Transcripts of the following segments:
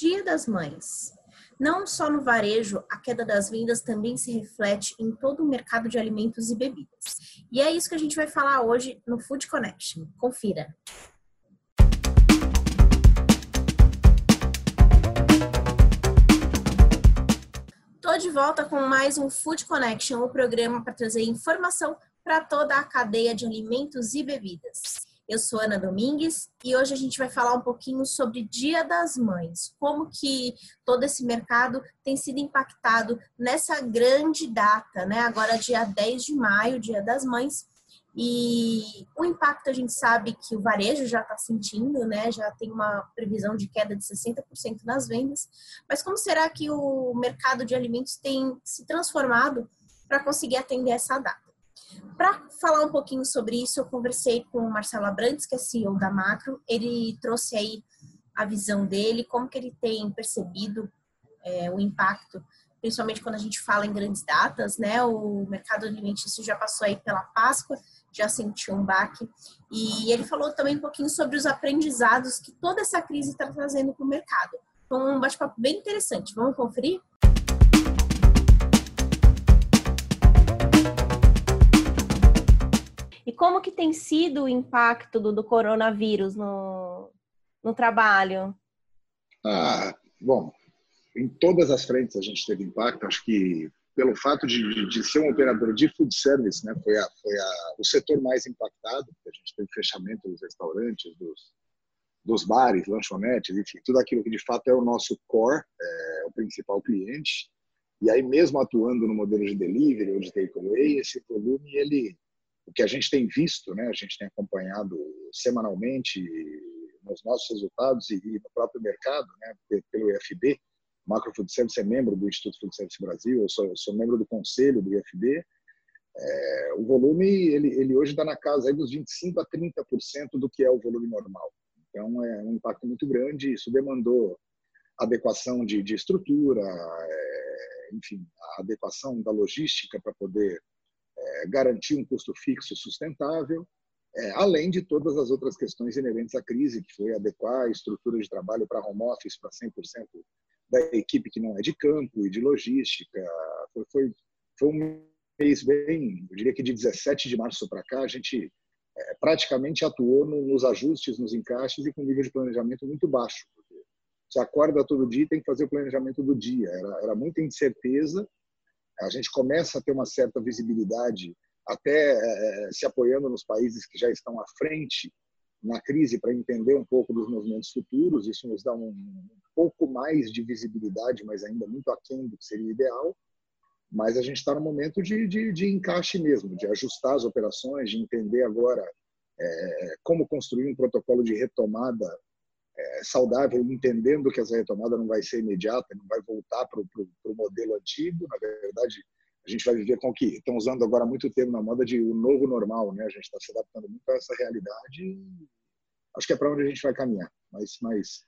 Dia das Mães. Não só no varejo, a queda das vendas também se reflete em todo o mercado de alimentos e bebidas. E é isso que a gente vai falar hoje no Food Connection. Confira. Estou de volta com mais um Food Connection, o programa para trazer informação para toda a cadeia de alimentos e bebidas. Eu sou Ana Domingues e hoje a gente vai falar um pouquinho sobre Dia das Mães, como que todo esse mercado tem sido impactado nessa grande data, né? Agora dia 10 de maio, Dia das Mães, e o impacto a gente sabe que o varejo já está sentindo, né? Já tem uma previsão de queda de 60% nas vendas. Mas como será que o mercado de alimentos tem se transformado para conseguir atender essa data? Para falar um pouquinho sobre isso, eu conversei com o Marcelo Abrantes, que é CEO da Macro. Ele trouxe aí a visão dele, como que ele tem percebido é, o impacto, principalmente quando a gente fala em grandes datas, né? O mercado alimentício já passou aí pela Páscoa, já sentiu um baque. E ele falou também um pouquinho sobre os aprendizados que toda essa crise está trazendo para o mercado. Foi um bate-papo bem interessante. Vamos conferir? E como que tem sido o impacto do, do coronavírus no, no trabalho? Ah, bom, em todas as frentes a gente teve impacto. Acho que pelo fato de, de ser um operador de food service, né, foi, a, foi a, o setor mais impactado. A gente teve fechamento dos restaurantes, dos, dos bares, lanchonetes, enfim, tudo aquilo que de fato é o nosso core, é, o principal cliente. E aí, mesmo atuando no modelo de delivery ou de takeaway, esse volume ele o que a gente tem visto, né, a gente tem acompanhado semanalmente nos nossos resultados e, no próprio mercado, né, pelo IFB, Macro Food Service é membro do Instituto Food Service Brasil, eu sou, eu sou membro do conselho do IFB. É, o volume, ele, ele hoje está na casa dos 25% a 30% do que é o volume normal. Então, é um impacto muito grande, isso demandou adequação de, de estrutura, é, enfim, adequação da logística para poder é, garantir um custo fixo sustentável, é, além de todas as outras questões inerentes à crise, que foi adequar a estrutura de trabalho para home office para 100% da equipe que não é de campo e de logística. Foi, foi, foi um mês bem, eu diria que de 17 de março para cá, a gente é, praticamente atuou no, nos ajustes, nos encaixes e com nível de planejamento muito baixo. Você acorda todo dia e tem que fazer o planejamento do dia. Era, era muita incerteza a gente começa a ter uma certa visibilidade, até é, se apoiando nos países que já estão à frente na crise para entender um pouco dos movimentos futuros. Isso nos dá um, pouco mais de visibilidade, mas ainda muito aquém do que seria ideal. Mas a gente está no momento de, de, de, encaixe mesmo, de ajustar as operações, de entender agora é, como construir um protocolo de retomada é, saudável, entendendo que essa retomada não vai ser imediata, não vai voltar para o modelo antigo. Na verdade, a gente vai viver com o que estão usando agora muito tempo na moda de o novo normal, né? A gente está se adaptando muito a essa realidade. E acho que é para onde a gente vai caminhar. Mas, mas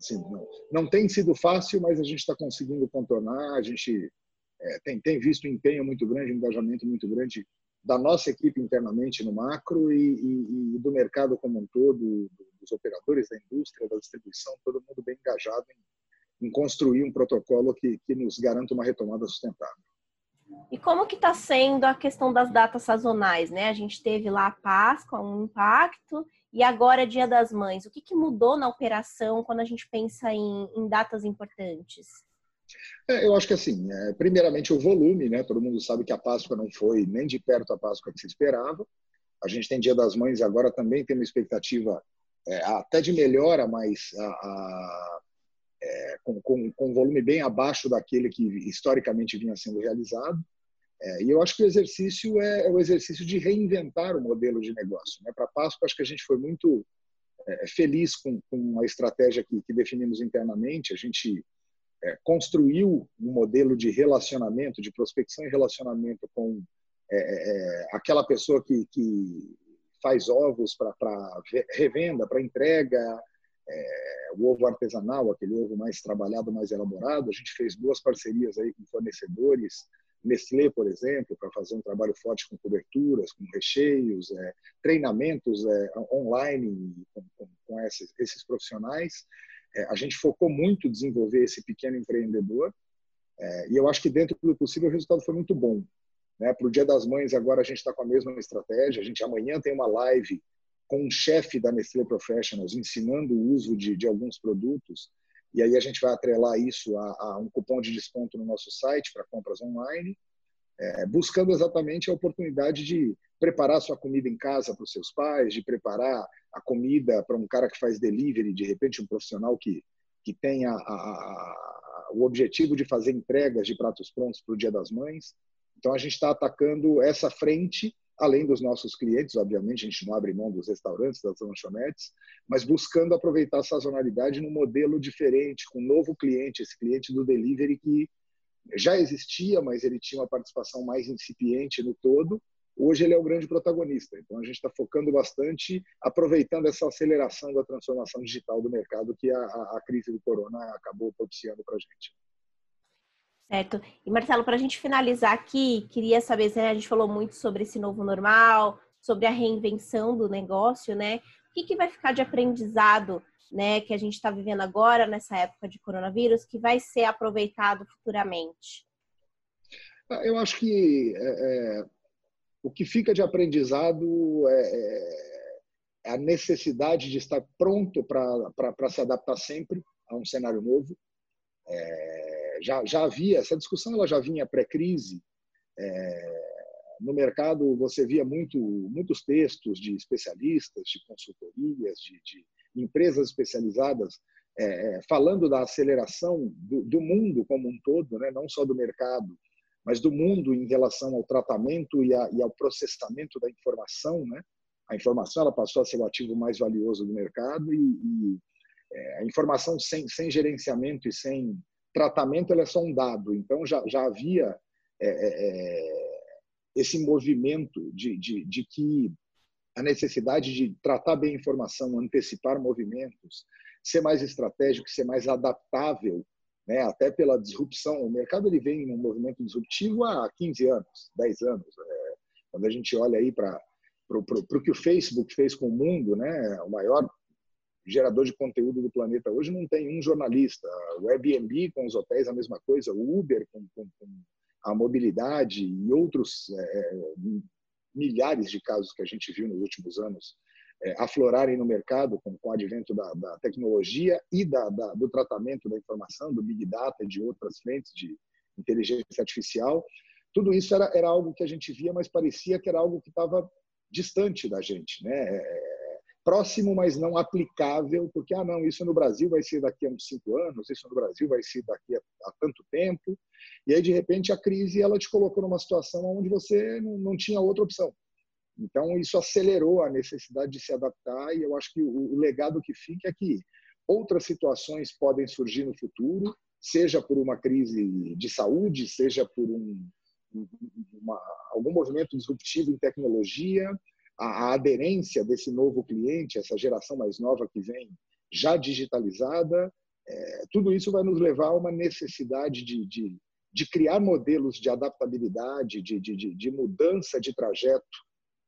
assim, não, não tem sido fácil, mas a gente está conseguindo contornar. A gente é, tem, tem visto empenho muito grande, engajamento muito grande da nossa equipe internamente no macro e, e, e do mercado como um todo, dos operadores da indústria, da distribuição, todo mundo bem engajado em, em construir um protocolo que, que nos garanta uma retomada sustentável. E como que está sendo a questão das datas sazonais, né? A gente teve lá a Páscoa, um impacto, e agora é Dia das Mães. O que, que mudou na operação quando a gente pensa em, em datas importantes? É, eu acho que assim, é, primeiramente o volume, né? Todo mundo sabe que a Páscoa não foi nem de perto a Páscoa que se esperava. A gente tem Dia das Mães agora também tem uma expectativa é, até de melhora, mas a, a, é, com, com, com um volume bem abaixo daquele que historicamente vinha sendo realizado. É, e eu acho que o exercício é, é, o exercício de reinventar o modelo de negócio. Né? Para a Páscoa, acho que a gente foi muito feliz com, com a estratégia que, que definimos internamente. A gente é, construiu um modelo de relacionamento, de prospecção e relacionamento com é, é, é aquela pessoa que, que faz ovos para revenda, para entrega, é, o ovo artesanal, aquele ovo mais trabalhado, mais elaborado. A gente fez duas parcerias aí com fornecedores, Nestlé, por exemplo, para fazer um trabalho forte com coberturas, com recheios, é, treinamentos é, online com, com, com esses, esses, profissionais. É, a gente focou muito em desenvolver esse pequeno empreendedor é, e eu acho que dentro do possível o resultado foi muito bom. Né? Para o Dia das Mães agora a gente está com a mesma estratégia. A gente amanhã tem uma live com um chefe da Nestlé Professionals ensinando o uso de, de alguns produtos e aí a gente vai atrelar isso a, a um cupom de desconto no nosso site para compras online, é, buscando exatamente a oportunidade de preparar sua comida em casa para os seus pais, de preparar a comida para um cara que faz delivery, de repente um profissional que, que tem a, a, a, o objetivo de fazer entregas de pratos prontos para o Dia das Mães. Então a gente está atacando essa frente além dos nossos clientes, obviamente, a gente não abre mão dos restaurantes, das lanchonetes, mas buscando aproveitar a sazonalidade num modelo diferente, com um novo cliente, esse cliente do delivery que já existia, mas ele tinha uma participação mais incipiente no todo. Hoje ele é o grande protagonista. Então a gente está focando bastante, aproveitando essa aceleração da transformação digital do mercado que a, a crise do corona acabou propiciando para a gente. Certo. E Marcelo, para a gente finalizar aqui, queria saber, né, a gente falou muito sobre esse novo normal, sobre a reinvenção do negócio, né? O que, que vai ficar de aprendizado, né, que a gente está vivendo agora nessa época de coronavírus, que vai ser aproveitado futuramente? Ah, eu acho que é, é, o que fica de aprendizado é, é, é a necessidade de estar pronto para se adaptar sempre a um cenário novo. É, já, já havia, essa discussão ela já vinha pré-crise. É, no mercado você via muito, muitos textos de especialistas, de consultorias, de, de empresas especializadas é, é, falando da aceleração do, do, mundo como um todo, né? não só do mercado, mas do mundo em relação ao tratamento e, a, e ao processamento da informação. Né? A informação ela passou a ser o ativo mais valioso do mercado e, e é, a informação sem, sem gerenciamento e sem tratamento ele é só um dado. Então, já, já havia é, é, é, esse movimento de, de, de que a necessidade de tratar bem a informação, antecipar movimentos, ser mais estratégico, ser mais adaptável, né? até pela disrupção. O mercado ele vem num movimento disruptivo há 15 anos, 10 anos. É, quando a gente olha aí para o que o Facebook fez com o mundo, né? o maior gerador de conteúdo do planeta hoje não tem um jornalista. O Airbnb com os hotéis a mesma coisa, o Uber com, com, com a mobilidade e outros é, é, milhares de casos que a gente viu nos últimos anos é, aflorarem no mercado com, com o advento da, da tecnologia e da, da, do tratamento da informação, do Big Data e de outras frentes de inteligência artificial. Tudo isso era, era algo que a gente via, mas parecia que era algo que estava distante da gente. Né? É, próximo, mas não aplicável, porque, ah, não, isso no Brasil vai ser daqui a uns cinco anos, isso no Brasil vai ser daqui a, a tanto tempo. E aí, de repente, a crise ela te colocou numa situação onde você não, não tinha outra opção. Então, isso acelerou a necessidade de se adaptar, e eu acho que o, o legado que fica é que outras situações podem surgir no futuro, seja por uma crise de saúde, seja por um, uma, algum movimento disruptivo em tecnologia, a, a aderência desse novo cliente, essa geração mais nova que vem já digitalizada, é, tudo isso vai nos levar a uma necessidade de, de, de criar modelos de adaptabilidade, de, de, de mudança de trajeto,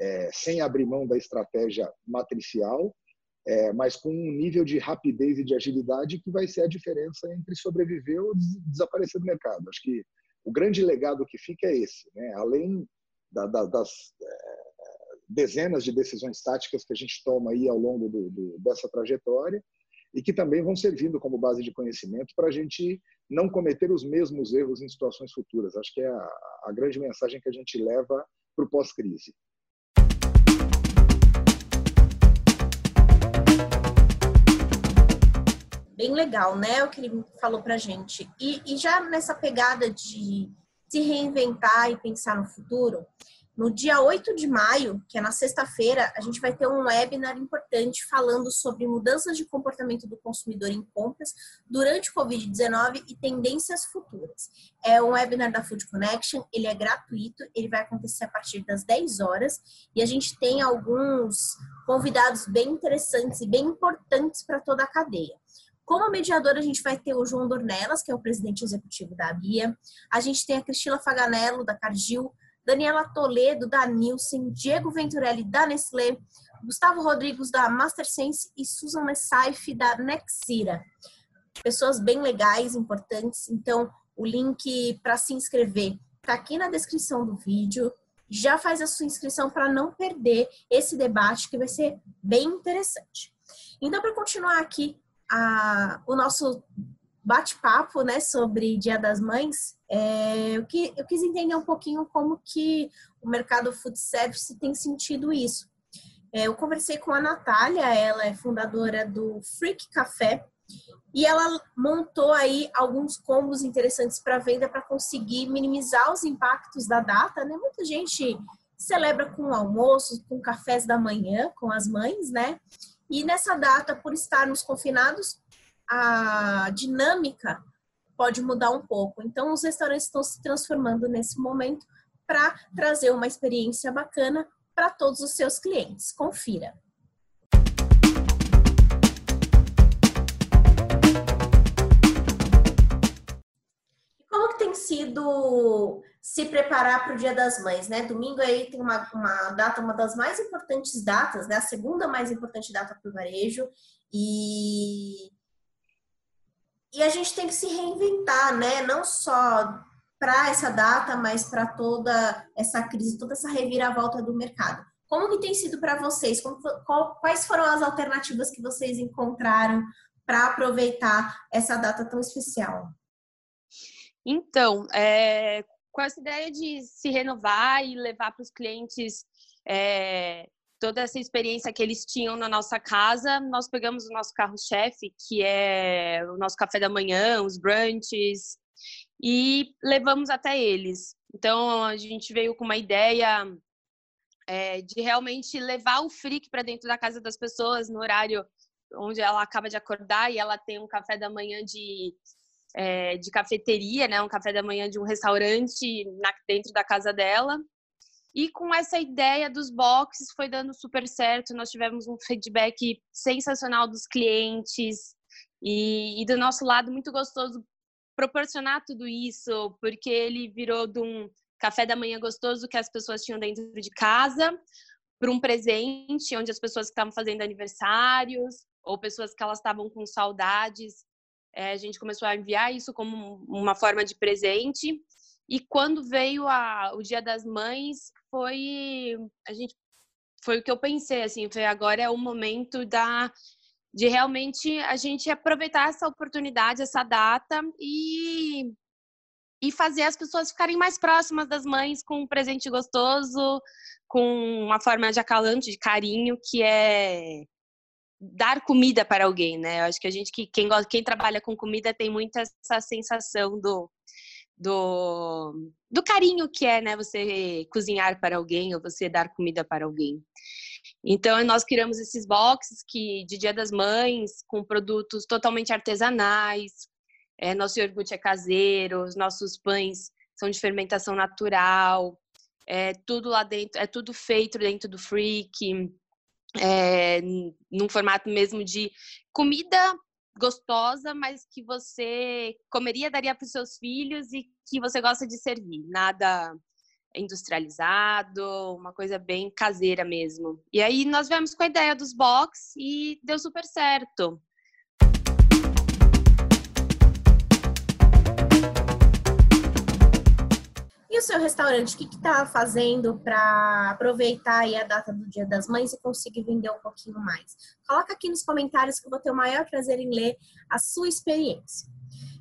é, sem abrir mão da estratégia matricial, é, mas com um nível de rapidez e de agilidade que vai ser a diferença entre sobreviver ou desaparecer do mercado. Acho que o grande legado que fica é esse, né? além da, da, das é, dezenas de decisões táticas que a gente toma aí ao longo do, do, dessa trajetória e que também vão servindo como base de conhecimento para a gente não cometer os mesmos erros em situações futuras. Acho que é a, a grande mensagem que a gente leva para o pós-crise. Bem legal, né? O que ele falou para a gente. E, e já nessa pegada de se reinventar e pensar no futuro, no dia 8 de maio, que é na sexta-feira, a gente vai ter um webinar importante falando sobre mudanças de comportamento do consumidor em compras durante o Covid-19 e tendências futuras. É um webinar da Food Connection, ele é gratuito, ele vai acontecer a partir das 10 horas e a gente tem alguns convidados bem interessantes e bem importantes para toda a cadeia. Como mediadora, a gente vai ter o João Dornelas, que é o presidente executivo da BIA. A gente tem a Cristina Faganello, da Cargill, Daniela Toledo, da Nielsen, Diego Venturelli, da Nestlé, Gustavo Rodrigues da MasterSense e Susan Messaif da Nexira. Pessoas bem legais, importantes. Então, o link para se inscrever está aqui na descrição do vídeo. Já faz a sua inscrição para não perder esse debate que vai ser bem interessante. Então, para continuar aqui a, o nosso bate-papo né, sobre Dia das Mães, é, eu, que, eu quis entender um pouquinho como que o mercado food service tem sentido isso. É, eu conversei com a Natália, ela é fundadora do Freak Café, e ela montou aí alguns combos interessantes para venda para conseguir minimizar os impactos da data, né? Muita gente celebra com almoços, com cafés da manhã, com as mães, né? E nessa data, por estarmos confinados, a dinâmica pode mudar um pouco. Então, os restaurantes estão se transformando nesse momento para trazer uma experiência bacana para todos os seus clientes. Confira. Tem sido se preparar para o Dia das Mães, né? Domingo aí tem uma, uma data, uma das mais importantes datas, né? A segunda mais importante data para o varejo e e a gente tem que se reinventar, né? Não só para essa data, mas para toda essa crise, toda essa reviravolta do mercado. Como que tem sido para vocês? Como, qual, quais foram as alternativas que vocês encontraram para aproveitar essa data tão especial? Então, é, com essa ideia de se renovar e levar para os clientes é, toda essa experiência que eles tinham na nossa casa, nós pegamos o nosso carro-chefe, que é o nosso café da manhã, os brunches, e levamos até eles. Então, a gente veio com uma ideia é, de realmente levar o freak para dentro da casa das pessoas no horário onde ela acaba de acordar e ela tem um café da manhã de, é, de cafeteria, né? um café da manhã de um restaurante na, dentro da casa dela. E com essa ideia dos boxes foi dando super certo. Nós tivemos um feedback sensacional dos clientes e, e do nosso lado muito gostoso proporcionar tudo isso, porque ele virou de um café da manhã gostoso que as pessoas tinham dentro de casa para um presente onde as pessoas estavam fazendo aniversários ou pessoas que elas estavam com saudades, é, a gente começou a enviar isso como uma forma de presente. E quando veio a, o Dia das Mães, foi a gente foi o que eu pensei assim, foi agora é o momento da de realmente a gente aproveitar essa oportunidade, essa data e e fazer as pessoas ficarem mais próximas das mães com um presente gostoso, com uma forma de acalante, de carinho, que é dar comida para alguém, né? Eu acho que a gente que quem gosta, quem trabalha com comida tem muito essa sensação do do, do carinho que é, né, você cozinhar para alguém ou você dar comida para alguém. Então, nós criamos esses boxes que de Dia das Mães, com produtos totalmente artesanais, é, nosso iogurte é caseiro, os nossos pães são de fermentação natural, é tudo lá dentro, é tudo feito dentro do Freak, é, num formato mesmo de comida gostosa, mas que você comeria, daria para os seus filhos e que você gosta de servir. Nada industrializado, uma coisa bem caseira mesmo. E aí nós viemos com a ideia dos box e deu super certo. O seu restaurante, o que está fazendo para aproveitar a data do Dia das Mães e conseguir vender um pouquinho mais? Coloca aqui nos comentários que eu vou ter o maior prazer em ler a sua experiência.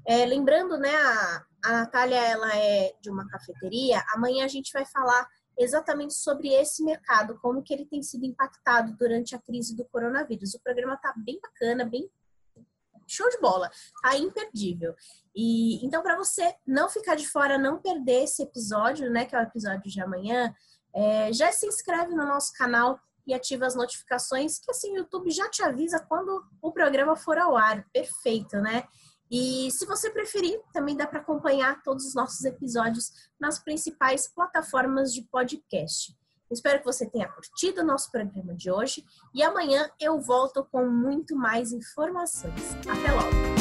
É, lembrando, né, a, a Natália ela é de uma cafeteria. Amanhã a gente vai falar exatamente sobre esse mercado, como que ele tem sido impactado durante a crise do coronavírus. O programa está bem bacana, bem show de bola, tá imperdível. E então para você não ficar de fora, não perder esse episódio, né, que é o episódio de amanhã, é, já se inscreve no nosso canal e ativa as notificações, que assim o YouTube já te avisa quando o programa for ao ar. Perfeito, né? E se você preferir, também dá para acompanhar todos os nossos episódios nas principais plataformas de podcast. Espero que você tenha curtido o nosso programa de hoje e amanhã eu volto com muito mais informações. Até logo!